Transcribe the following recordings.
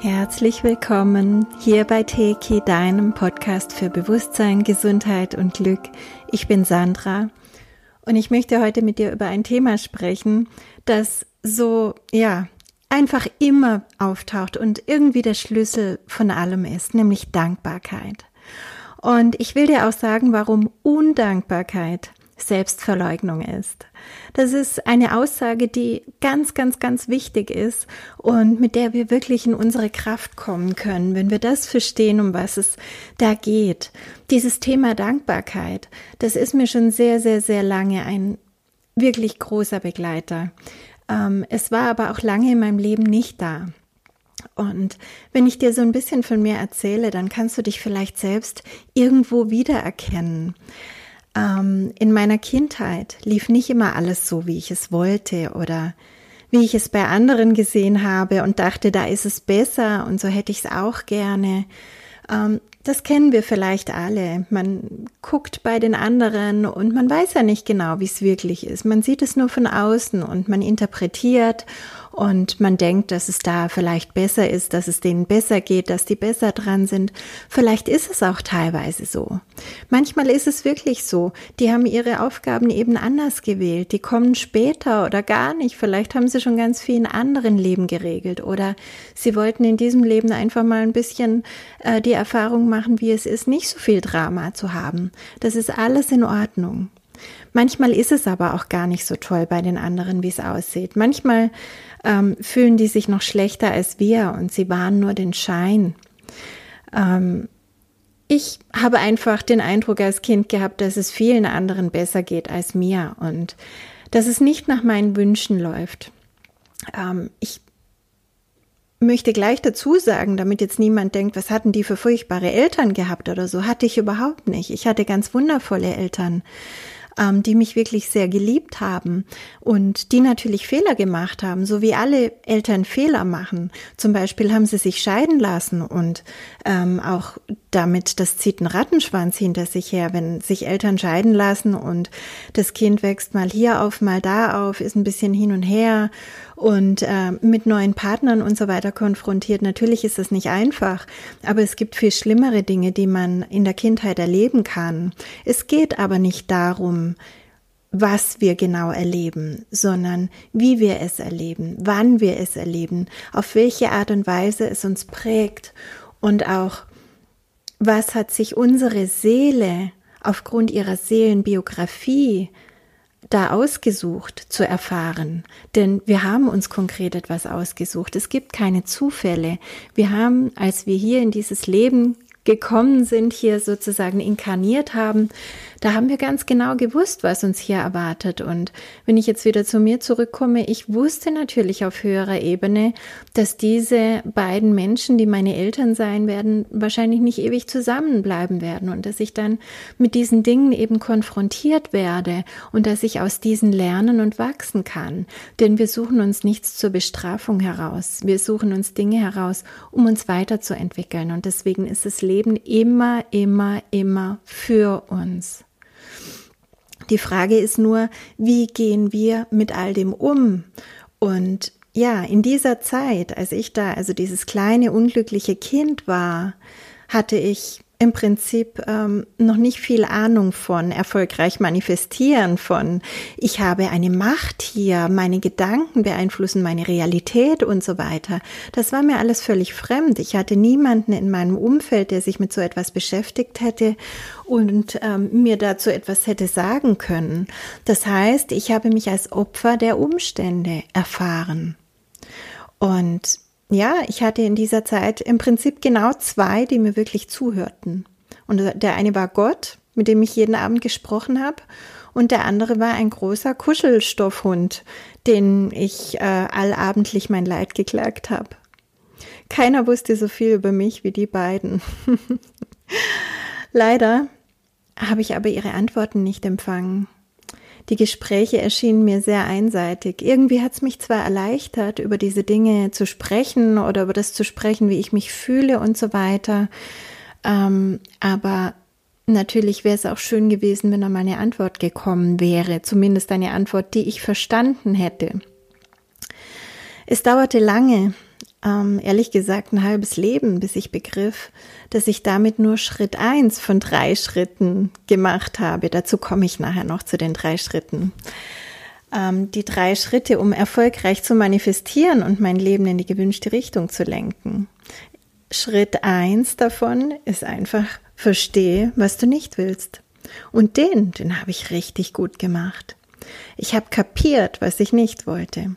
Herzlich willkommen hier bei Teki, deinem Podcast für Bewusstsein, Gesundheit und Glück. Ich bin Sandra und ich möchte heute mit dir über ein Thema sprechen, das so, ja, einfach immer auftaucht und irgendwie der Schlüssel von allem ist, nämlich Dankbarkeit. Und ich will dir auch sagen, warum Undankbarkeit Selbstverleugnung ist. Das ist eine Aussage, die ganz, ganz, ganz wichtig ist und mit der wir wirklich in unsere Kraft kommen können, wenn wir das verstehen, um was es da geht. Dieses Thema Dankbarkeit, das ist mir schon sehr, sehr, sehr lange ein wirklich großer Begleiter. Ähm, es war aber auch lange in meinem Leben nicht da. Und wenn ich dir so ein bisschen von mir erzähle, dann kannst du dich vielleicht selbst irgendwo wiedererkennen. Ähm, in meiner Kindheit lief nicht immer alles so, wie ich es wollte oder wie ich es bei anderen gesehen habe und dachte, da ist es besser und so hätte ich es auch gerne. Ähm, das kennen wir vielleicht alle. Man guckt bei den anderen und man weiß ja nicht genau, wie es wirklich ist. Man sieht es nur von außen und man interpretiert und man denkt, dass es da vielleicht besser ist, dass es denen besser geht, dass die besser dran sind. Vielleicht ist es auch teilweise so. Manchmal ist es wirklich so. Die haben ihre Aufgaben eben anders gewählt. Die kommen später oder gar nicht. Vielleicht haben sie schon ganz viel in anderen Leben geregelt oder sie wollten in diesem Leben einfach mal ein bisschen äh, die Erfahrung machen, wie es ist, nicht so viel Drama zu haben. Das ist alles in Ordnung. Manchmal ist es aber auch gar nicht so toll bei den anderen, wie es aussieht. Manchmal ähm, fühlen die sich noch schlechter als wir und sie waren nur den Schein. Ähm, ich habe einfach den Eindruck als Kind gehabt, dass es vielen anderen besser geht als mir und dass es nicht nach meinen Wünschen läuft. Ähm, ich möchte gleich dazu sagen, damit jetzt niemand denkt, was hatten die für furchtbare Eltern gehabt oder so, hatte ich überhaupt nicht. Ich hatte ganz wundervolle Eltern ähm, die mich wirklich sehr geliebt haben und die natürlich Fehler gemacht haben, so wie alle Eltern Fehler machen. Zum Beispiel haben sie sich scheiden lassen und ähm, auch damit, das zieht einen Rattenschwanz hinter sich her, wenn sich Eltern scheiden lassen und das Kind wächst mal hier auf, mal da auf, ist ein bisschen hin und her und äh, mit neuen Partnern und so weiter konfrontiert. Natürlich ist das nicht einfach, aber es gibt viel schlimmere Dinge, die man in der Kindheit erleben kann. Es geht aber nicht darum, was wir genau erleben, sondern wie wir es erleben, wann wir es erleben, auf welche Art und Weise es uns prägt und auch was hat sich unsere Seele aufgrund ihrer Seelenbiografie da ausgesucht zu erfahren. Denn wir haben uns konkret etwas ausgesucht. Es gibt keine Zufälle. Wir haben, als wir hier in dieses Leben gekommen sind, hier sozusagen inkarniert haben, da haben wir ganz genau gewusst, was uns hier erwartet. Und wenn ich jetzt wieder zu mir zurückkomme, ich wusste natürlich auf höherer Ebene, dass diese beiden Menschen, die meine Eltern sein werden, wahrscheinlich nicht ewig zusammenbleiben werden und dass ich dann mit diesen Dingen eben konfrontiert werde und dass ich aus diesen lernen und wachsen kann. Denn wir suchen uns nichts zur Bestrafung heraus. Wir suchen uns Dinge heraus, um uns weiterzuentwickeln. Und deswegen ist das Leben immer, immer, immer für uns. Die Frage ist nur, wie gehen wir mit all dem um? Und ja, in dieser Zeit, als ich da also dieses kleine unglückliche Kind war, hatte ich im Prinzip ähm, noch nicht viel Ahnung von erfolgreich manifestieren, von ich habe eine Macht hier, meine Gedanken beeinflussen meine Realität und so weiter. Das war mir alles völlig fremd. Ich hatte niemanden in meinem Umfeld, der sich mit so etwas beschäftigt hätte und ähm, mir dazu etwas hätte sagen können. Das heißt, ich habe mich als Opfer der Umstände erfahren. Und ja, ich hatte in dieser Zeit im Prinzip genau zwei, die mir wirklich zuhörten. Und der eine war Gott, mit dem ich jeden Abend gesprochen habe, und der andere war ein großer Kuschelstoffhund, den ich äh, allabendlich mein Leid geklagt habe. Keiner wusste so viel über mich wie die beiden. Leider habe ich aber ihre Antworten nicht empfangen. Die Gespräche erschienen mir sehr einseitig. Irgendwie hat es mich zwar erleichtert, über diese Dinge zu sprechen oder über das zu sprechen, wie ich mich fühle und so weiter, ähm, aber natürlich wäre es auch schön gewesen, wenn da mal eine Antwort gekommen wäre, zumindest eine Antwort, die ich verstanden hätte. Es dauerte lange, ähm, ehrlich gesagt ein halbes Leben, bis ich begriff, dass ich damit nur Schritt eins von drei Schritten gemacht habe. Dazu komme ich nachher noch zu den drei Schritten. Ähm, die drei Schritte, um erfolgreich zu manifestieren und mein Leben in die gewünschte Richtung zu lenken. Schritt eins davon ist einfach, verstehe, was du nicht willst. Und den, den habe ich richtig gut gemacht. Ich habe kapiert, was ich nicht wollte.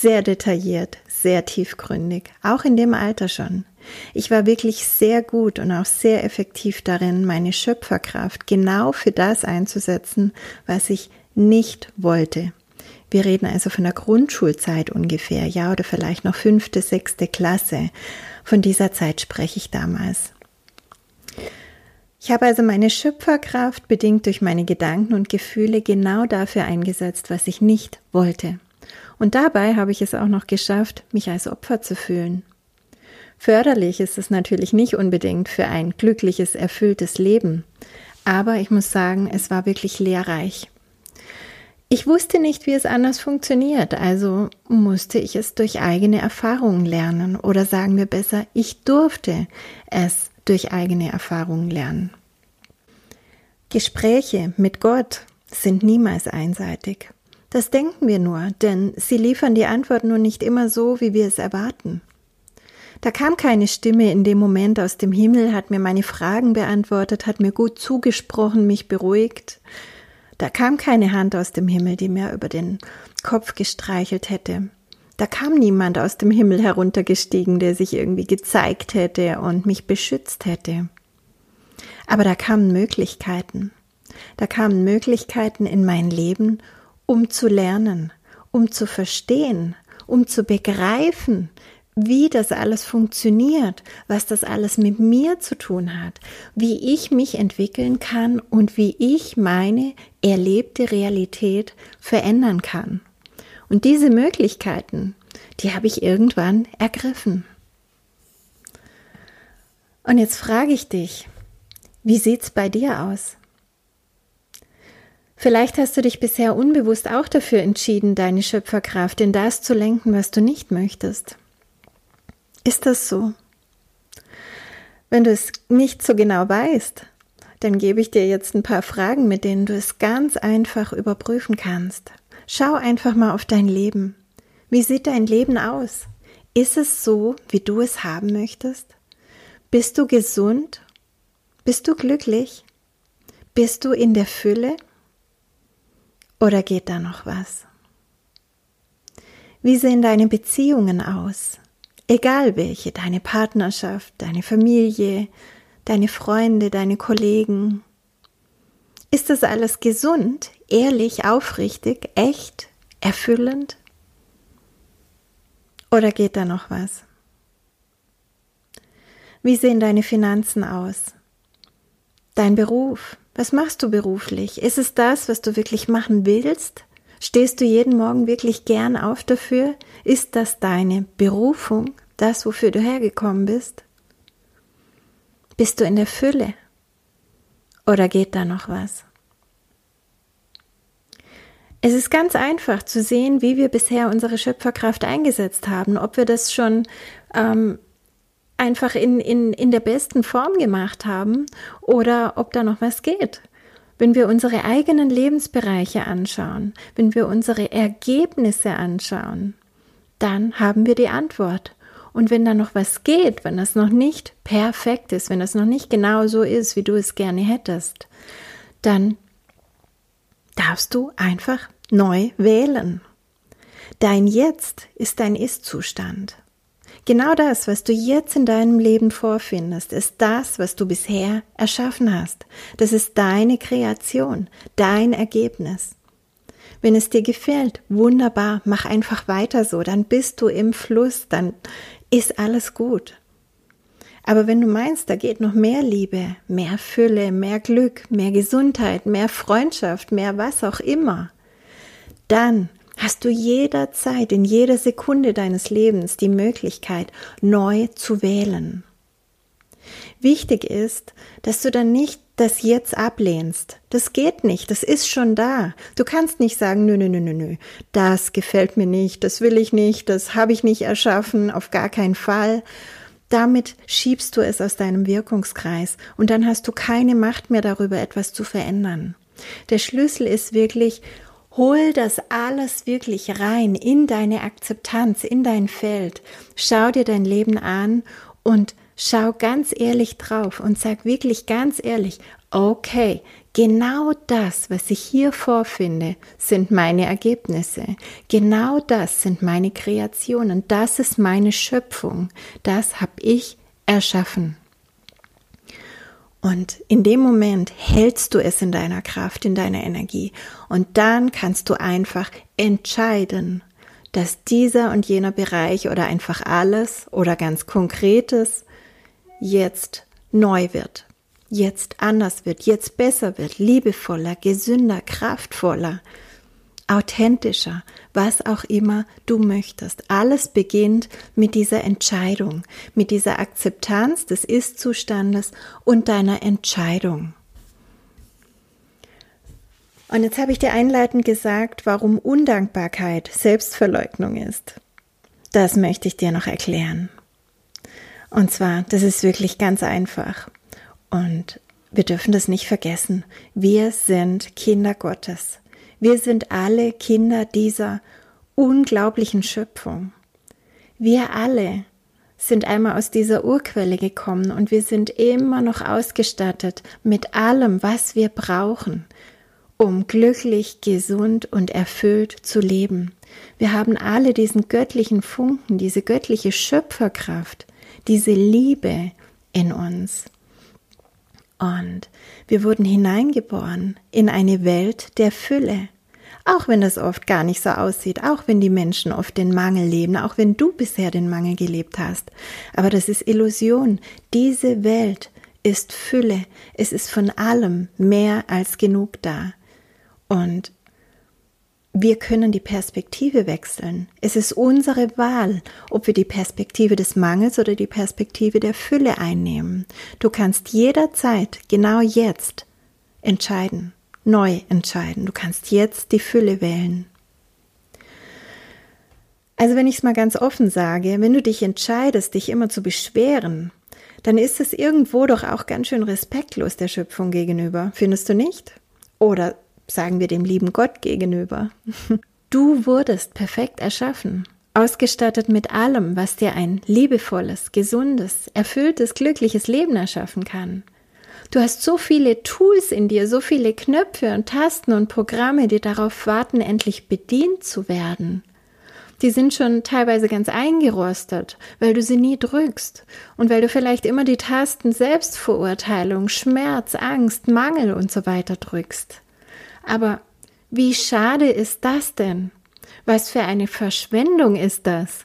Sehr detailliert, sehr tiefgründig, auch in dem Alter schon. Ich war wirklich sehr gut und auch sehr effektiv darin, meine Schöpferkraft genau für das einzusetzen, was ich nicht wollte. Wir reden also von der Grundschulzeit ungefähr, ja, oder vielleicht noch fünfte, sechste Klasse. Von dieser Zeit spreche ich damals. Ich habe also meine Schöpferkraft bedingt durch meine Gedanken und Gefühle genau dafür eingesetzt, was ich nicht wollte. Und dabei habe ich es auch noch geschafft, mich als Opfer zu fühlen. Förderlich ist es natürlich nicht unbedingt für ein glückliches, erfülltes Leben, aber ich muss sagen, es war wirklich lehrreich. Ich wusste nicht, wie es anders funktioniert, also musste ich es durch eigene Erfahrungen lernen oder sagen wir besser, ich durfte es durch eigene Erfahrungen lernen. Gespräche mit Gott sind niemals einseitig. Das denken wir nur, denn sie liefern die Antwort nur nicht immer so, wie wir es erwarten. Da kam keine Stimme in dem Moment aus dem Himmel, hat mir meine Fragen beantwortet, hat mir gut zugesprochen, mich beruhigt. Da kam keine Hand aus dem Himmel, die mir über den Kopf gestreichelt hätte. Da kam niemand aus dem Himmel heruntergestiegen, der sich irgendwie gezeigt hätte und mich beschützt hätte. Aber da kamen Möglichkeiten. Da kamen Möglichkeiten in mein Leben, um zu lernen, um zu verstehen, um zu begreifen, wie das alles funktioniert, was das alles mit mir zu tun hat, wie ich mich entwickeln kann und wie ich meine erlebte Realität verändern kann. Und diese Möglichkeiten, die habe ich irgendwann ergriffen. Und jetzt frage ich dich, wie sieht's bei dir aus? Vielleicht hast du dich bisher unbewusst auch dafür entschieden, deine Schöpferkraft in das zu lenken, was du nicht möchtest. Ist das so? Wenn du es nicht so genau weißt, dann gebe ich dir jetzt ein paar Fragen, mit denen du es ganz einfach überprüfen kannst. Schau einfach mal auf dein Leben. Wie sieht dein Leben aus? Ist es so, wie du es haben möchtest? Bist du gesund? Bist du glücklich? Bist du in der Fülle? Oder geht da noch was? Wie sehen deine Beziehungen aus? Egal welche, deine Partnerschaft, deine Familie, deine Freunde, deine Kollegen. Ist das alles gesund, ehrlich, aufrichtig, echt, erfüllend? Oder geht da noch was? Wie sehen deine Finanzen aus? Dein Beruf? Was machst du beruflich? Ist es das, was du wirklich machen willst? Stehst du jeden Morgen wirklich gern auf dafür? Ist das deine Berufung, das, wofür du hergekommen bist? Bist du in der Fülle? Oder geht da noch was? Es ist ganz einfach zu sehen, wie wir bisher unsere Schöpferkraft eingesetzt haben, ob wir das schon ähm, einfach in, in, in der besten Form gemacht haben oder ob da noch was geht. Wenn wir unsere eigenen Lebensbereiche anschauen, wenn wir unsere Ergebnisse anschauen, dann haben wir die Antwort. Und wenn da noch was geht, wenn das noch nicht perfekt ist, wenn das noch nicht genau so ist, wie du es gerne hättest, dann darfst du einfach neu wählen. Dein Jetzt ist dein Ist-Zustand. Genau das, was du jetzt in deinem Leben vorfindest, ist das, was du bisher erschaffen hast. Das ist deine Kreation, dein Ergebnis. Wenn es dir gefällt, wunderbar, mach einfach weiter so, dann bist du im Fluss, dann ist alles gut. Aber wenn du meinst, da geht noch mehr Liebe, mehr Fülle, mehr Glück, mehr Gesundheit, mehr Freundschaft, mehr was auch immer, dann hast du jederzeit, in jeder Sekunde deines Lebens die Möglichkeit, neu zu wählen. Wichtig ist, dass du dann nicht das jetzt ablehnst. Das geht nicht, das ist schon da. Du kannst nicht sagen, nö, nö, nö, nö, nö, das gefällt mir nicht, das will ich nicht, das habe ich nicht erschaffen, auf gar keinen Fall. Damit schiebst du es aus deinem Wirkungskreis und dann hast du keine Macht mehr darüber, etwas zu verändern. Der Schlüssel ist wirklich, hol das alles wirklich rein in deine Akzeptanz, in dein Feld. Schau dir dein Leben an und schau ganz ehrlich drauf und sag wirklich ganz ehrlich, okay, genau das, was ich hier vorfinde, sind meine Ergebnisse. Genau das sind meine Kreationen. Das ist meine Schöpfung. Das habe ich erschaffen. Und in dem Moment hältst du es in deiner Kraft, in deiner Energie. Und dann kannst du einfach entscheiden, dass dieser und jener Bereich oder einfach alles oder ganz Konkretes jetzt neu wird, jetzt anders wird, jetzt besser wird, liebevoller, gesünder, kraftvoller, authentischer, was auch immer du möchtest. Alles beginnt mit dieser Entscheidung, mit dieser Akzeptanz des Ist-Zustandes und deiner Entscheidung. Und jetzt habe ich dir einleitend gesagt, warum Undankbarkeit Selbstverleugnung ist. Das möchte ich dir noch erklären. Und zwar, das ist wirklich ganz einfach. Und wir dürfen das nicht vergessen. Wir sind Kinder Gottes. Wir sind alle Kinder dieser unglaublichen Schöpfung. Wir alle sind einmal aus dieser Urquelle gekommen und wir sind immer noch ausgestattet mit allem, was wir brauchen, um glücklich, gesund und erfüllt zu leben. Wir haben alle diesen göttlichen Funken, diese göttliche Schöpferkraft, diese Liebe in uns. Und wir wurden hineingeboren in eine Welt der Fülle. Auch wenn das oft gar nicht so aussieht, auch wenn die Menschen oft den Mangel leben, auch wenn du bisher den Mangel gelebt hast. Aber das ist Illusion. Diese Welt ist Fülle. Es ist von allem mehr als genug da. Und wir können die Perspektive wechseln. Es ist unsere Wahl, ob wir die Perspektive des Mangels oder die Perspektive der Fülle einnehmen. Du kannst jederzeit, genau jetzt, entscheiden, neu entscheiden. Du kannst jetzt die Fülle wählen. Also wenn ich es mal ganz offen sage, wenn du dich entscheidest, dich immer zu beschweren, dann ist es irgendwo doch auch ganz schön respektlos der Schöpfung gegenüber, findest du nicht? Oder sagen wir dem lieben Gott gegenüber. Du wurdest perfekt erschaffen, ausgestattet mit allem, was dir ein liebevolles, gesundes, erfülltes, glückliches Leben erschaffen kann. Du hast so viele Tools in dir, so viele Knöpfe und Tasten und Programme, die darauf warten, endlich bedient zu werden. Die sind schon teilweise ganz eingerostet, weil du sie nie drückst und weil du vielleicht immer die Tasten Selbstverurteilung, Schmerz, Angst, Mangel und so weiter drückst. Aber wie schade ist das denn? Was für eine Verschwendung ist das?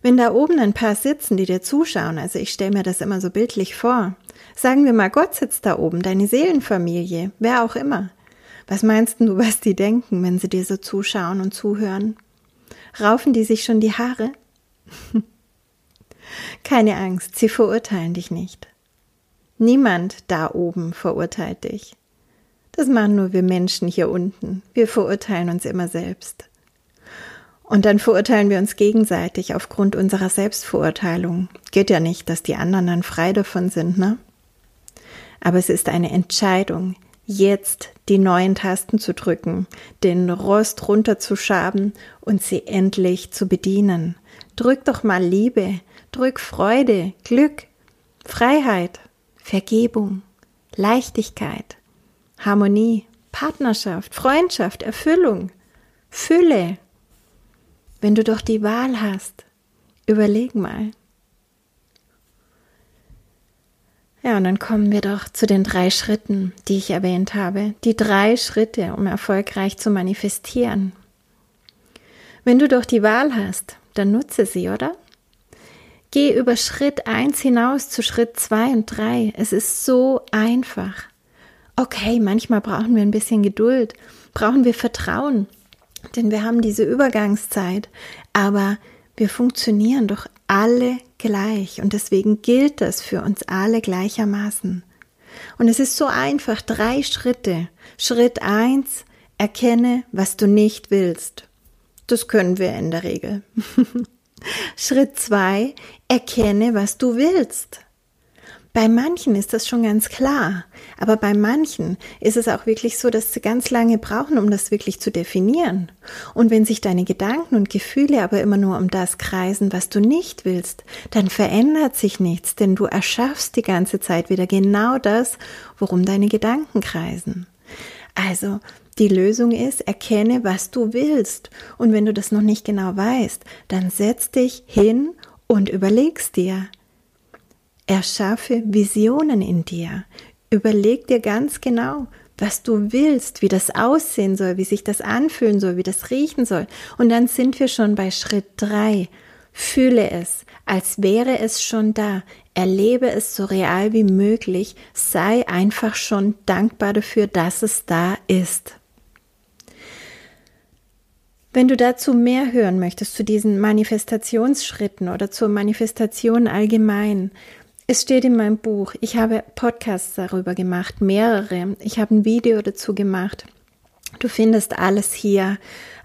Wenn da oben ein paar sitzen, die dir zuschauen, also ich stelle mir das immer so bildlich vor, sagen wir mal, Gott sitzt da oben, deine Seelenfamilie, wer auch immer. Was meinst du, was die denken, wenn sie dir so zuschauen und zuhören? Raufen die sich schon die Haare? Keine Angst, sie verurteilen dich nicht. Niemand da oben verurteilt dich. Das machen nur wir Menschen hier unten. Wir verurteilen uns immer selbst. Und dann verurteilen wir uns gegenseitig aufgrund unserer Selbstverurteilung. Geht ja nicht, dass die anderen dann frei davon sind, ne? Aber es ist eine Entscheidung, jetzt die neuen Tasten zu drücken, den Rost runterzuschaben und sie endlich zu bedienen. Drück doch mal Liebe, drück Freude, Glück, Freiheit, Vergebung, Leichtigkeit, Harmonie, Partnerschaft, Freundschaft, Erfüllung, Fülle. Wenn du doch die Wahl hast, überleg mal. Ja, und dann kommen wir doch zu den drei Schritten, die ich erwähnt habe. Die drei Schritte, um erfolgreich zu manifestieren. Wenn du doch die Wahl hast, dann nutze sie, oder? Geh über Schritt eins hinaus zu Schritt zwei und drei. Es ist so einfach okay, manchmal brauchen wir ein bisschen Geduld, brauchen wir Vertrauen, denn wir haben diese Übergangszeit, aber wir funktionieren doch alle gleich und deswegen gilt das für uns alle gleichermaßen. Und es ist so einfach, drei Schritte. Schritt eins, erkenne, was du nicht willst. Das können wir in der Regel. Schritt zwei, erkenne, was du willst. Bei manchen ist das schon ganz klar, aber bei manchen ist es auch wirklich so, dass sie ganz lange brauchen, um das wirklich zu definieren. Und wenn sich deine Gedanken und Gefühle aber immer nur um das kreisen, was du nicht willst, dann verändert sich nichts, denn du erschaffst die ganze Zeit wieder genau das, worum deine Gedanken kreisen. Also, die Lösung ist, erkenne, was du willst. Und wenn du das noch nicht genau weißt, dann setz dich hin und überlegst dir, Erschaffe Visionen in dir. Überleg dir ganz genau, was du willst, wie das aussehen soll, wie sich das anfühlen soll, wie das riechen soll. Und dann sind wir schon bei Schritt drei. Fühle es, als wäre es schon da. Erlebe es so real wie möglich. Sei einfach schon dankbar dafür, dass es da ist. Wenn du dazu mehr hören möchtest, zu diesen Manifestationsschritten oder zur Manifestation allgemein, es steht in meinem Buch, ich habe Podcasts darüber gemacht, mehrere. Ich habe ein Video dazu gemacht. Du findest alles hier.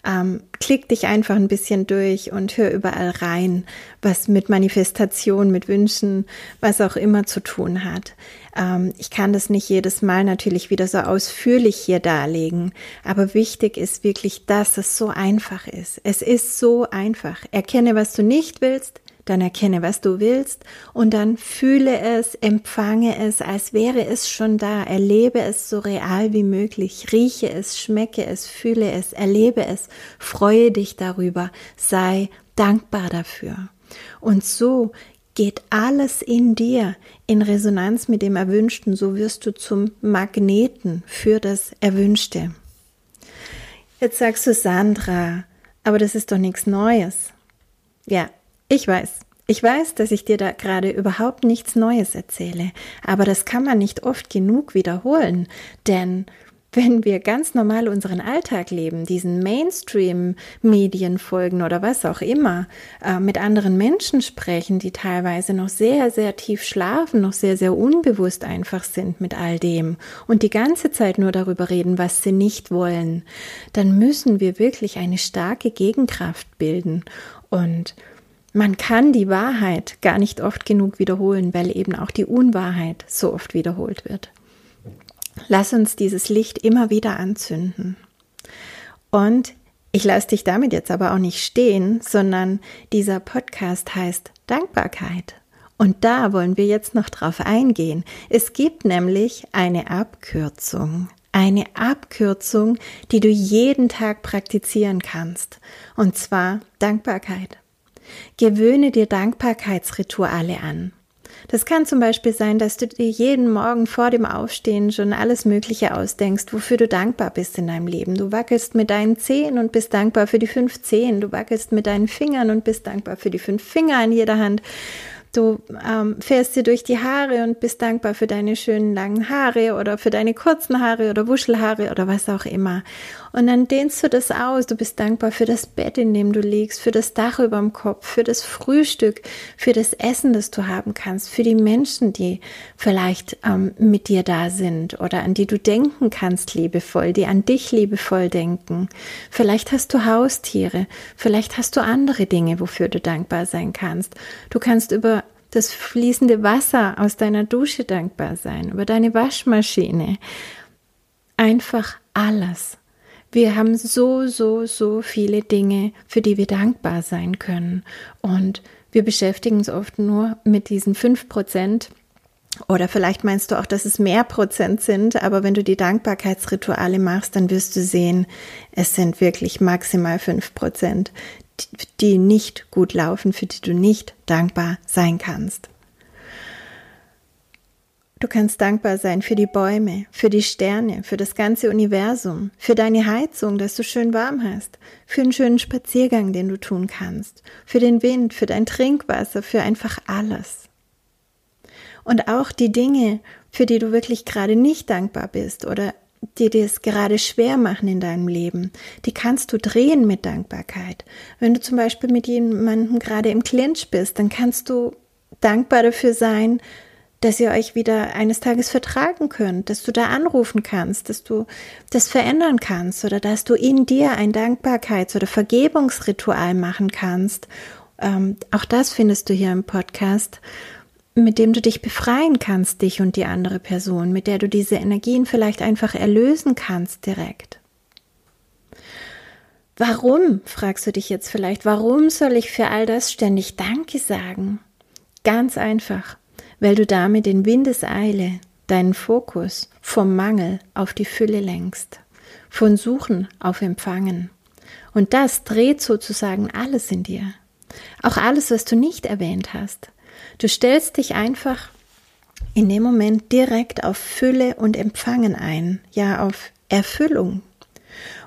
Ähm, klick dich einfach ein bisschen durch und hör überall rein, was mit Manifestation, mit Wünschen, was auch immer zu tun hat. Ähm, ich kann das nicht jedes Mal natürlich wieder so ausführlich hier darlegen, aber wichtig ist wirklich, dass es so einfach ist. Es ist so einfach. Erkenne, was du nicht willst, dann erkenne, was du willst und dann fühle es, empfange es, als wäre es schon da, erlebe es so real wie möglich, rieche es, schmecke es, fühle es, erlebe es, freue dich darüber, sei dankbar dafür. Und so geht alles in dir in Resonanz mit dem Erwünschten, so wirst du zum Magneten für das Erwünschte. Jetzt sagst du Sandra, aber das ist doch nichts Neues. Ja, ich weiß. Ich weiß, dass ich dir da gerade überhaupt nichts Neues erzähle, aber das kann man nicht oft genug wiederholen, denn wenn wir ganz normal unseren Alltag leben, diesen Mainstream-Medien folgen oder was auch immer, äh, mit anderen Menschen sprechen, die teilweise noch sehr, sehr tief schlafen, noch sehr, sehr unbewusst einfach sind mit all dem und die ganze Zeit nur darüber reden, was sie nicht wollen, dann müssen wir wirklich eine starke Gegenkraft bilden. Und man kann die Wahrheit gar nicht oft genug wiederholen, weil eben auch die Unwahrheit so oft wiederholt wird. Lass uns dieses Licht immer wieder anzünden. Und ich lasse dich damit jetzt aber auch nicht stehen, sondern dieser Podcast heißt Dankbarkeit. Und da wollen wir jetzt noch drauf eingehen. Es gibt nämlich eine Abkürzung. Eine Abkürzung, die du jeden Tag praktizieren kannst. Und zwar Dankbarkeit. Gewöhne dir Dankbarkeitsrituale an. Das kann zum Beispiel sein, dass du dir jeden Morgen vor dem Aufstehen schon alles Mögliche ausdenkst, wofür du dankbar bist in deinem Leben. Du wackelst mit deinen Zehen und bist dankbar für die fünf Zehen. Du wackelst mit deinen Fingern und bist dankbar für die fünf Finger in jeder Hand. Du ähm, fährst dir durch die Haare und bist dankbar für deine schönen langen Haare oder für deine kurzen Haare oder Wuschelhaare oder was auch immer. Und dann dehnst du das aus. Du bist dankbar für das Bett, in dem du liegst, für das Dach über dem Kopf, für das Frühstück, für das Essen, das du haben kannst, für die Menschen, die vielleicht ähm, mit dir da sind oder an die du denken kannst, liebevoll, die an dich liebevoll denken. Vielleicht hast du Haustiere, vielleicht hast du andere Dinge, wofür du dankbar sein kannst. Du kannst über das fließende Wasser aus deiner Dusche dankbar sein, über deine Waschmaschine. Einfach alles. Wir haben so, so, so viele Dinge, für die wir dankbar sein können. Und wir beschäftigen uns oft nur mit diesen fünf Prozent. Oder vielleicht meinst du auch, dass es mehr Prozent sind, aber wenn du die Dankbarkeitsrituale machst, dann wirst du sehen, es sind wirklich maximal fünf Prozent, die nicht gut laufen, für die du nicht dankbar sein kannst. Du kannst dankbar sein für die Bäume, für die Sterne, für das ganze Universum, für deine Heizung, dass du schön warm hast, für einen schönen Spaziergang, den du tun kannst, für den Wind, für dein Trinkwasser, für einfach alles. Und auch die Dinge, für die du wirklich gerade nicht dankbar bist oder die dir es gerade schwer machen in deinem Leben, die kannst du drehen mit Dankbarkeit. Wenn du zum Beispiel mit jemandem gerade im Clinch bist, dann kannst du dankbar dafür sein, dass ihr euch wieder eines Tages vertragen könnt, dass du da anrufen kannst, dass du das verändern kannst oder dass du in dir ein Dankbarkeits- oder Vergebungsritual machen kannst. Ähm, auch das findest du hier im Podcast, mit dem du dich befreien kannst, dich und die andere Person, mit der du diese Energien vielleicht einfach erlösen kannst direkt. Warum, fragst du dich jetzt vielleicht, warum soll ich für all das ständig Danke sagen? Ganz einfach, weil du damit in Windeseile deinen Fokus vom Mangel auf die Fülle lenkst, von Suchen auf Empfangen. Und das dreht sozusagen alles in dir. Auch alles, was du nicht erwähnt hast. Du stellst dich einfach in dem Moment direkt auf Fülle und Empfangen ein, ja auf Erfüllung,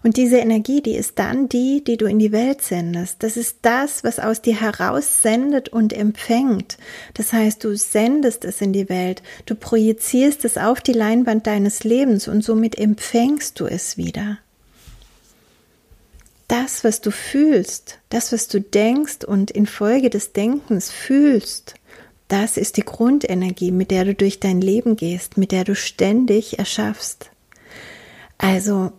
und diese Energie, die ist dann die, die du in die Welt sendest. Das ist das, was aus dir heraus sendet und empfängt. Das heißt, du sendest es in die Welt, du projizierst es auf die Leinwand deines Lebens und somit empfängst du es wieder. Das, was du fühlst, das, was du denkst und infolge des Denkens fühlst, das ist die Grundenergie, mit der du durch dein Leben gehst, mit der du ständig erschaffst. Also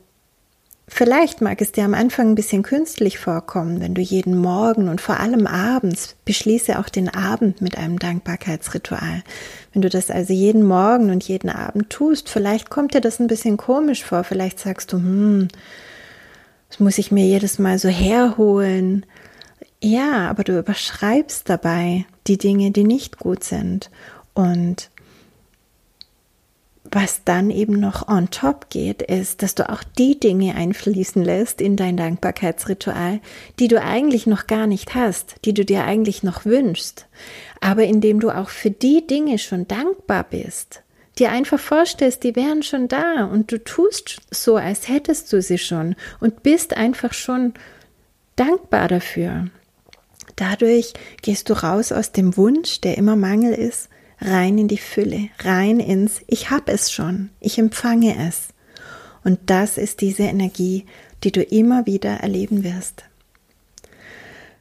Vielleicht mag es dir am Anfang ein bisschen künstlich vorkommen, wenn du jeden Morgen und vor allem abends, beschließe auch den Abend mit einem Dankbarkeitsritual. Wenn du das also jeden Morgen und jeden Abend tust, vielleicht kommt dir das ein bisschen komisch vor, vielleicht sagst du, hm, das muss ich mir jedes Mal so herholen. Ja, aber du überschreibst dabei die Dinge, die nicht gut sind. Und was dann eben noch on top geht, ist, dass du auch die Dinge einfließen lässt in dein Dankbarkeitsritual, die du eigentlich noch gar nicht hast, die du dir eigentlich noch wünschst, aber indem du auch für die Dinge schon dankbar bist, dir einfach vorstellst, die wären schon da und du tust so, als hättest du sie schon und bist einfach schon dankbar dafür. Dadurch gehst du raus aus dem Wunsch, der immer Mangel ist, rein in die Fülle, rein ins Ich habe es schon, ich empfange es. Und das ist diese Energie, die du immer wieder erleben wirst.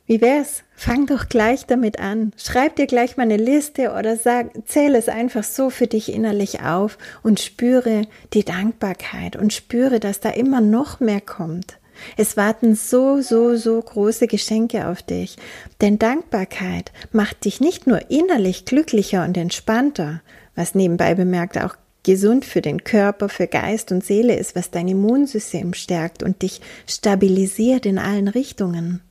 Wie wär's? Fang doch gleich damit an. Schreib dir gleich mal eine Liste oder sag, zähle es einfach so für dich innerlich auf und spüre die Dankbarkeit und spüre, dass da immer noch mehr kommt. Es warten so, so, so große Geschenke auf dich. Denn Dankbarkeit macht dich nicht nur innerlich glücklicher und entspannter, was nebenbei bemerkt auch gesund für den Körper, für Geist und Seele ist, was dein Immunsystem stärkt und dich stabilisiert in allen Richtungen,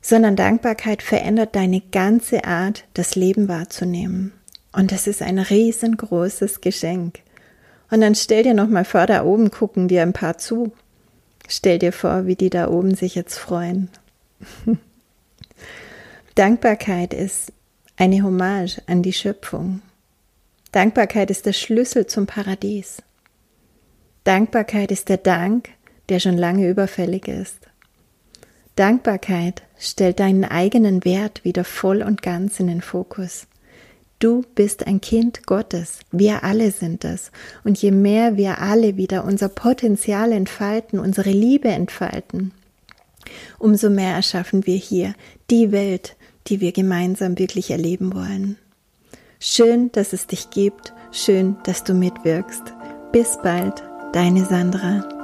sondern Dankbarkeit verändert deine ganze Art, das Leben wahrzunehmen. Und das ist ein riesengroßes Geschenk. Und dann stell dir noch mal vor, da oben gucken dir ein paar zu. Stell dir vor, wie die da oben sich jetzt freuen. Dankbarkeit ist eine Hommage an die Schöpfung. Dankbarkeit ist der Schlüssel zum Paradies. Dankbarkeit ist der Dank, der schon lange überfällig ist. Dankbarkeit stellt deinen eigenen Wert wieder voll und ganz in den Fokus. Du bist ein Kind Gottes. Wir alle sind es. Und je mehr wir alle wieder unser Potenzial entfalten, unsere Liebe entfalten, umso mehr erschaffen wir hier die Welt, die wir gemeinsam wirklich erleben wollen. Schön, dass es dich gibt. Schön, dass du mitwirkst. Bis bald, deine Sandra.